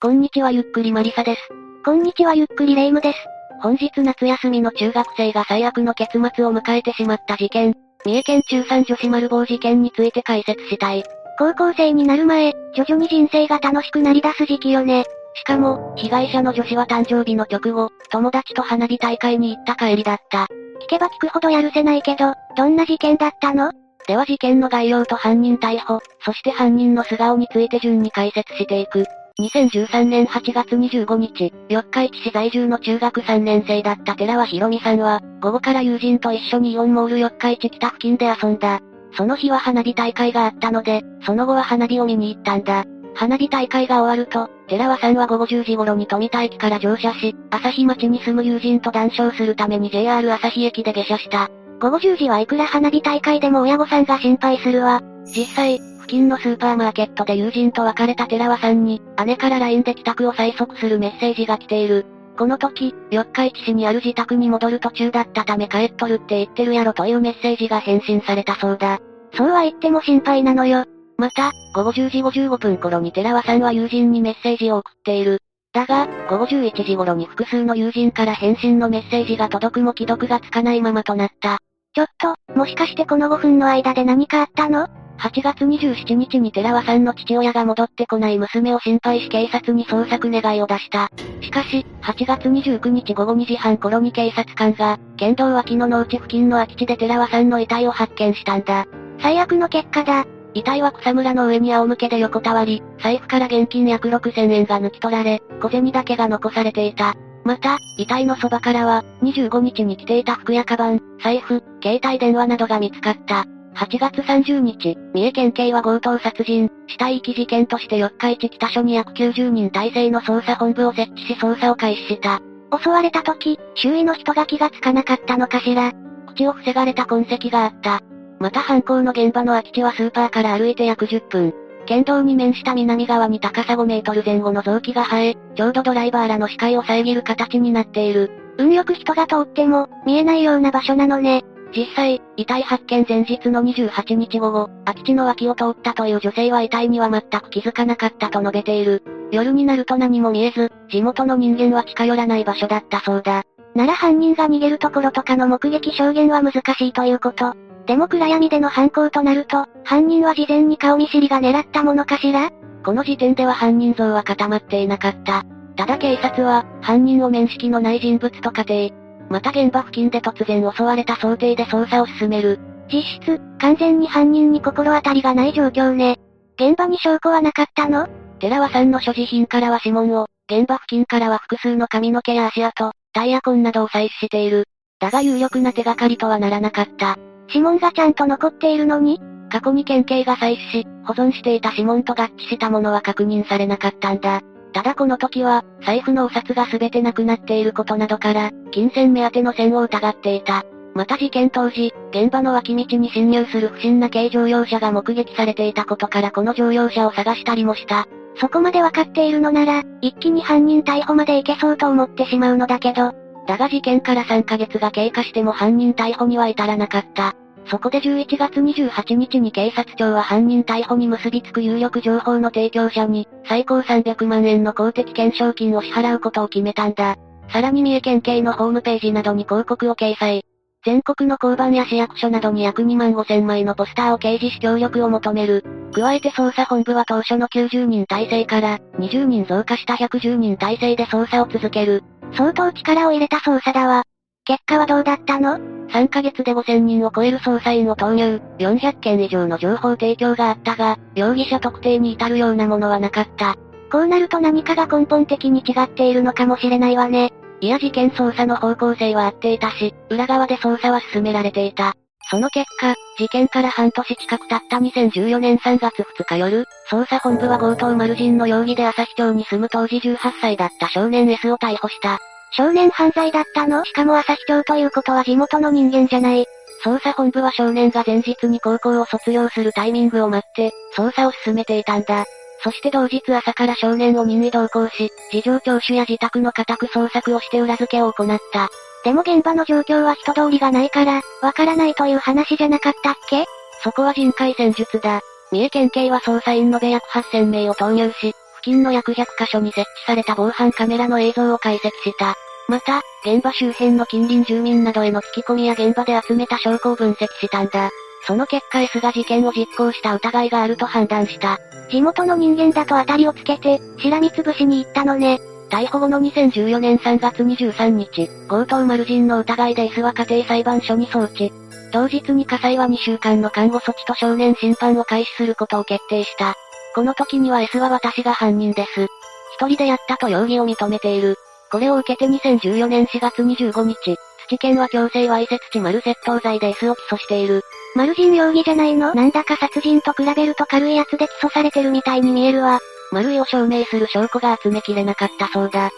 こんにちはゆっくりマリサです。こんにちはゆっくりレイムです。本日夏休みの中学生が最悪の結末を迎えてしまった事件、三重県中3女子丸棒事件について解説したい。高校生になる前、徐々に人生が楽しくなり出す時期よね。しかも、被害者の女子は誕生日の直後、友達と花火大会に行った帰りだった。聞けば聞くほどやるせないけど、どんな事件だったの？では事件の概要と犯人逮捕、そして犯人の素顔について順に解説していく。2013年8月25日、四日市市在住の中学3年生だった寺尾博美さんは、午後から友人と一緒にイオンモール四日市北付近で遊んだ。その日は花火大会があったので、その後は花火を見に行ったんだ。花火大会が終わると、寺尾さんは午後10時頃に富田駅から乗車し、旭町に住む友人と談笑するために JR 旭駅で下車した。午後10時はいくら花火大会でも親御さんが心配するわ。実際、近のスーパーマーケットで友人と別れた寺尾さんに、姉から LINE で帰宅を催促するメッセージが来ている。この時、四日市市にある自宅に戻る途中だったため帰っとるって言ってるやろというメッセージが返信されたそうだ。そうは言っても心配なのよ。また、午後10時55分頃に寺尾さんは友人にメッセージを送っている。だが、午後11時頃に複数の友人から返信のメッセージが届くも既読がつかないままとなった。ちょっと、もしかしてこの5分の間で何かあったの？8月27日に寺尾さんの父親が戻ってこない娘を心配し警察に捜索願いを出した。しかし、8月29日午後2時半頃に警察官が、県道脇の農地付近の空き地で寺尾さんの遺体を発見したんだ。最悪の結果だ。遺体は草むらの上に仰向けで横たわり、財布から現金約6000円が抜き取られ、小銭だけが残されていた。また、遺体のそばからは、25日に着ていた服やカバン、財布、携帯電話などが見つかった。8月30日、三重県警は強盗殺人、死体遺棄事件として四日市北署に約90人体制の捜査本部を設置し捜査を開始した。襲われた時、周囲の人が気がつかなかったのかしら。口を防がれた痕跡があった。また犯行の現場の空き地はスーパーから歩いて約10分。県道に面した南側に高さ5メートル前後の臓器が生え、ちょうどドライバーらの視界を遮る形になっている。運よく人が通っても、見えないような場所なのね。実際、遺体発見前日の28日午後、空き地の脇を通ったという女性は遺体には全く気づかなかったと述べている。夜になると何も見えず、地元の人間は近寄らない場所だったそうだ。なら犯人が逃げるところとかの目撃証言は難しいということ。でも暗闇での犯行となると、犯人は事前に顔見知りが狙ったものかしら？この時点では犯人像は固まっていなかった。ただ警察は、犯人を面識のない人物と仮定。また現場付近で突然襲われた想定で捜査を進める。実質、完全に犯人に心当たりがない状況ね。現場に証拠はなかったの？寺尾さんの所持品からは指紋を、現場付近からは複数の髪の毛や足跡、タイヤ痕などを採取している。だが有力な手がかりとはならなかった。指紋がちゃんと残っているのに？過去に県警が採取し、保存していた指紋と合致したものは確認されなかったんだ。ただこの時は、財布のお札が全てなくなっていることなどから、金銭目当ての線を疑っていた。また事件当時、現場の脇道に侵入する不審な軽乗用車が目撃されていたことからこの乗用車を探したりもした。そこまでわかっているのなら、一気に犯人逮捕までいけそうと思ってしまうのだけど、だが事件から3ヶ月が経過しても犯人逮捕には至らなかった。そこで11月28日に警察庁は犯人逮捕に結びつく有力情報の提供者に、最高300万円の公的懸賞金を支払うことを決めたんだ。さらに三重県警のホームページなどに広告を掲載。全国の交番や市役所などに約2万5千枚のポスターを掲示し協力を求める。加えて捜査本部は当初の90人体制から、20人増加した110人体制で捜査を続ける。相当力を入れた捜査だわ。結果はどうだったの？?3 ヶ月で5000人を超える捜査員を投入、400件以上の情報提供があったが、容疑者特定に至るようなものはなかった。こうなると何かが根本的に違っているのかもしれないわね。いや事件捜査の方向性は合っていたし、裏側で捜査は進められていた。その結果、事件から半年近く経った2014年3月2日夜、捜査本部は強盗丸人の容疑で旭町に住む当時18歳だった少年 S を逮捕した。少年犯罪だったの？しかも朝日町ということは地元の人間じゃない。捜査本部は少年が前日に高校を卒業するタイミングを待って、捜査を進めていたんだ。そして同日朝から少年を任意同行し、事情聴取や自宅の家宅捜索をして裏付けを行った。でも現場の状況は人通りがないから、わからないという話じゃなかったっけ？そこは人海戦術だ。三重県警は捜査員のべ約8000名を投入し、付近の約100カ所に設置された防犯カメラの映像を解析した。また、現場周辺の近隣住民などへの聞き込みや現場で集めた証拠を分析したんだ。その結果 S が事件を実行した疑いがあると判断した。地元の人間だと当たりをつけて、しらみつぶしに行ったのね。逮捕後の2014年3月23日、強盗丸人の疑いで S は家庭裁判所に送致。当日に火災は2週間の看護措置と少年審判を開始することを決定した。この時には S は私が犯人です。一人でやったと容疑を認めている。これを受けて2014年4月25日、土県は強制わいせつ地丸窃盗罪で S を起訴している。丸人容疑じゃないの？なんだか殺人と比べると軽いやつで起訴されてるみたいに見えるわ。丸いを証明する証拠が集めきれなかったそうだ。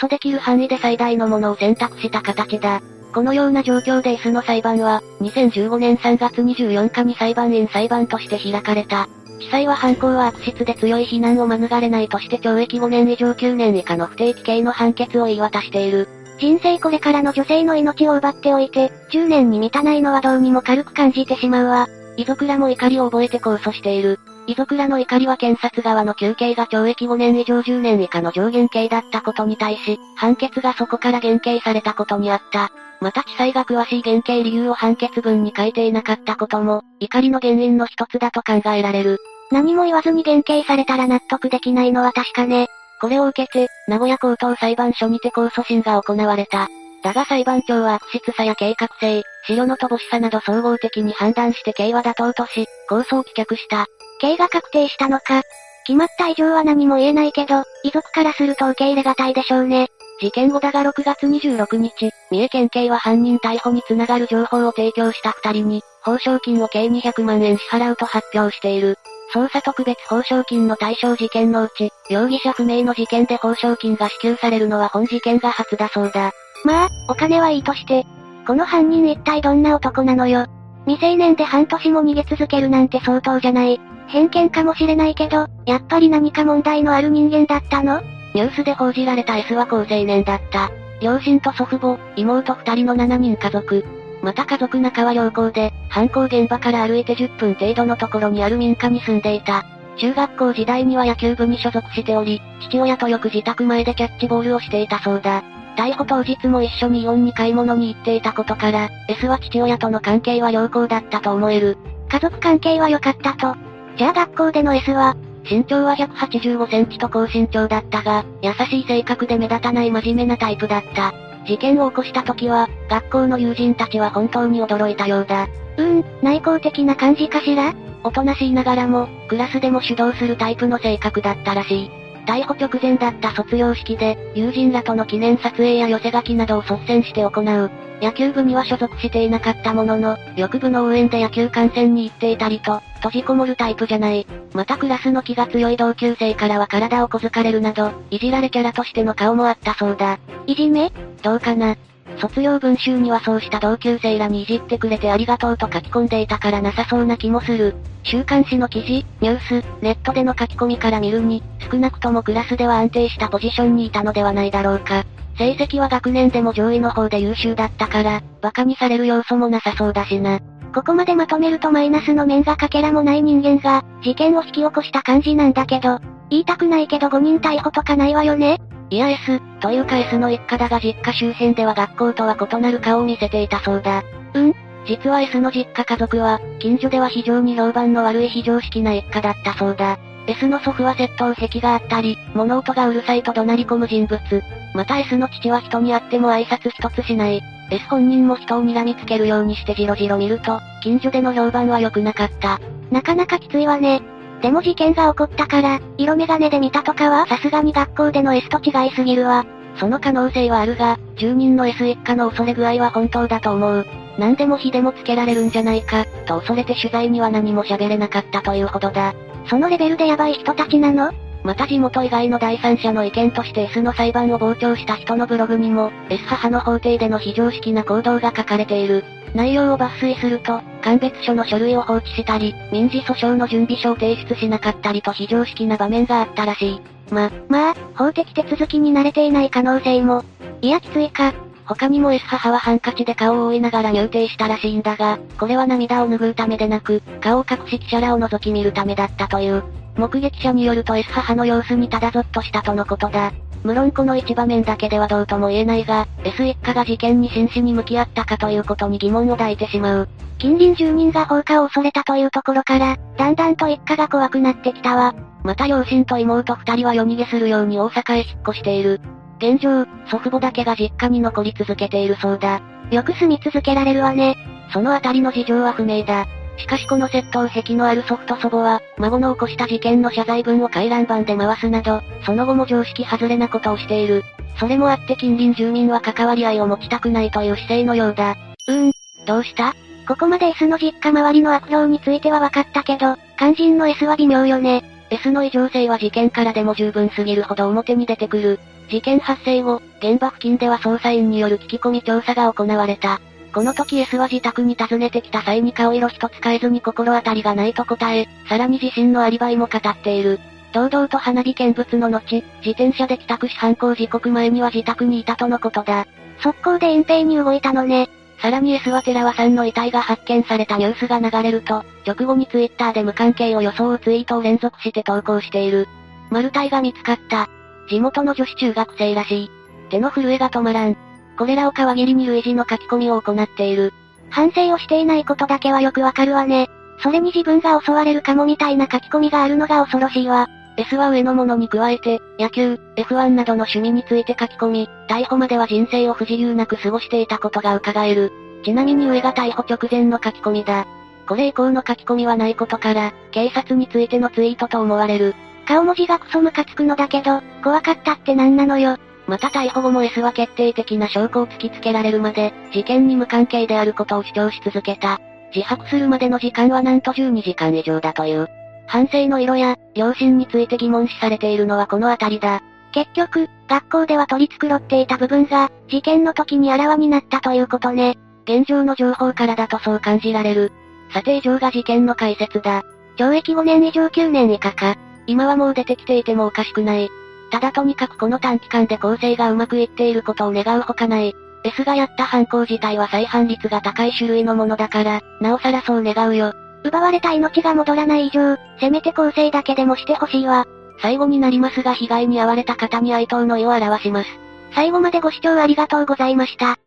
起訴できる範囲で最大のものを選択した形だ。このような状況で S の裁判は、2015年3月24日に裁判員裁判として開かれた。地裁は犯行は悪質で強い非難を免れないとして懲役5年以上9年以下の不定期刑の判決を言い渡している。人生これからの女性の命を奪っておいて、10年に満たないのはどうにも軽く感じてしまうわ。遺族らも怒りを覚えて控訴している。遺族らの怒りは検察側の求刑が懲役5年以上10年以下の上限刑だったことに対し、判決がそこから減刑されたことにあった。また地裁が詳しい減刑理由を判決文に書いていなかったことも、怒りの原因の一つだと考えられる。何も言わずに減刑されたら納得できないのは確かね。これを受けて、名古屋高等裁判所にて控訴審が行われた。だが裁判長は悪質さや計画性、資料の乏しさなど総合的に判断して刑は妥当とし、控訴を棄却した。刑が確定したのか。決まった以上は何も言えないけど、遺族からすると受け入れがたいでしょうね。事件後だが6月26日、三重県警は犯人逮捕につながる情報を提供した二人に、報奨金を計200万円支払うと発表している。捜査特別報奨金の対象事件のうち、容疑者不明の事件で報奨金が支給されるのは本事件が初だそうだ。まあ、お金はいいとして。この犯人一体どんな男なのよ。未成年で半年も逃げ続けるなんて相当じゃない。偏見かもしれないけど、やっぱり何か問題のある人間だったの？ニュースで報じられた S は高青年だった。両親と祖父母、妹二人の7人家族。また家族仲は良好で、犯行現場から歩いて10分程度のところにある民家に住んでいた。中学校時代には野球部に所属しており、父親とよく自宅前でキャッチボールをしていたそうだ。逮捕当日も一緒にイオンに買い物に行っていたことから、S は父親との関係は良好だったと思える。家族関係は良かったと。じゃあ学校での S は、身長は185センチと高身長だったが、優しい性格で目立たない真面目なタイプだった。事件を起こした時は、学校の友人たちは本当に驚いたようだ。うーん、内向的な感じかしら？おとなしいながらも、クラスでも主導するタイプの性格だったらしい。逮捕直前だった卒業式で、友人らとの記念撮影や寄せ書きなどを率先して行う。野球部には所属していなかったものの、翌部の応援で野球観戦に行っていたりと、閉じこもるタイプじゃない。またクラスの気が強い同級生からは体を小づかれるなど、いじられキャラとしての顔もあったそうだ。いじめ？どうかな？卒業文集にはそうした同級生らにいじってくれてありがとうと書き込んでいたからなさそうな気もする。週刊誌の記事、ニュース、ネットでの書き込みから見るに、少なくともクラスでは安定したポジションにいたのではないだろうか。成績は学年でも上位の方で優秀だったから、馬鹿にされる要素もなさそうだしな。ここまでまとめるとマイナスの面がかけらもない人間が、事件を引き起こした感じなんだけど、言いたくないけど5人逮捕とかないわよね？いや S、というか S の一家だが実家周辺では学校とは異なる顔を見せていたそうだ。うん？実は S の実家家族は、近所では非常に評判の悪い非常識な一家だったそうだ。S の祖父は窃盗癖があったり、物音がうるさいと怒鳴り込む人物。また S の父は人に会っても挨拶一つしない。S 本人も人を睨みつけるようにしてじろじろ見ると、近所での評判は良くなかった。なかなかきついわね。でも事件が起こったから、色眼鏡で見たとかはさすがに学校での S と違いすぎるわ。その可能性はあるが、住人の S 一家の恐れ具合は本当だと思う。何でも火でもつけられるんじゃないか、と恐れて取材には何も喋れなかったというほどだ。そのレベルでヤバい人たちなの？また地元以外の第三者の意見として S の裁判を傍聴した人のブログにも、S 母の法廷での非常識な行動が書かれている。内容を抜粋すると、鑑別書の書類を放置したり、民事訴訟の準備書を提出しなかったりと非常識な場面があったらしい。ま、まあ、法的手続きに慣れていない可能性も。いやきついか。他にも S 母はハンカチで顔を覆いながら入廷したらしいんだが、これは涙を拭うためでなく、顔を隠し記者らを覗き見るためだったという。目撃者によると S 母の様子にただぞっとしたとのことだ。無論この一場面だけではどうとも言えないが、S 一家が事件に真摯に向き合ったかということに疑問を抱いてしまう。近隣住人が放火を恐れたというところから、だんだんと一家が怖くなってきたわ。また両親と妹二人は夜逃げするように大阪へ引っ越している。現状、祖父母だけが実家に残り続けているそうだ。よく住み続けられるわね。そのあたりの事情は不明だ。しかしこの窃盗癖のある祖父と祖母は、孫の起こした事件の謝罪文を回覧板で回すなど、その後も常識外れなことをしている。それもあって近隣住民は関わり合いを持ちたくないという姿勢のようだ。うーん、どうした？ここまで S の実家周りの悪評については分かったけど、肝心の S は微妙よね。S の異常性は事件からでも十分すぎるほど表に出てくる。事件発生後、現場付近では捜査員による聞き込み調査が行われた。この時 S は自宅に訪ねてきた際に顔色一つ変えずに心当たりがないと答え、さらに自身のアリバイも語っている。堂々と花火見物の後、自転車で帰宅し犯行時刻前には自宅にいたとのことだ。速攻で隠蔽に動いたのね。さらに S は寺輪さんの遺体が発見されたニュースが流れると、直後にツイッターで無関係を装うツイートを連続して投稿している。マルタイが見つかった。地元の女子中学生らしい。手の震えが止まらん。これらを皮切りに類似の書き込みを行っている。反省をしていないことだけはよくわかるわね。それに自分が襲われるかもみたいな書き込みがあるのが恐ろしいわ。S は上のものに加えて、野球、F1 などの趣味について書き込み、逮捕までは人生を不自由なく過ごしていたことが伺える。ちなみに上が逮捕直前の書き込みだ。これ以降の書き込みはないことから、警察についてのツイートと思われる。顔文字がクソムカつくのだけど、怖かったって何なのよ。また逮捕後も S は決定的な証拠を突きつけられるまで、事件に無関係であることを主張し続けた。自白するまでの時間はなんと12時間以上だという。反省の色や、両親について疑問視されているのはこのあたりだ。結局、学校では取り繕っていた部分が、事件の時にあらわになったということね。現状の情報からだとそう感じられる。さて以上が事件の解説だ。懲役5年以上9年以下か。今はもう出てきていてもおかしくない。ただとにかくこの短期間で構成がうまくいっていることを願うほかない。S がやった犯行自体は再犯率が高い種類のものだから、なおさらそう願うよ。奪われた命が戻らない以上、せめて構成だけでもしてほしいわ。最後になりますが被害に遭われた方に哀悼の意を表します。最後までご視聴ありがとうございました。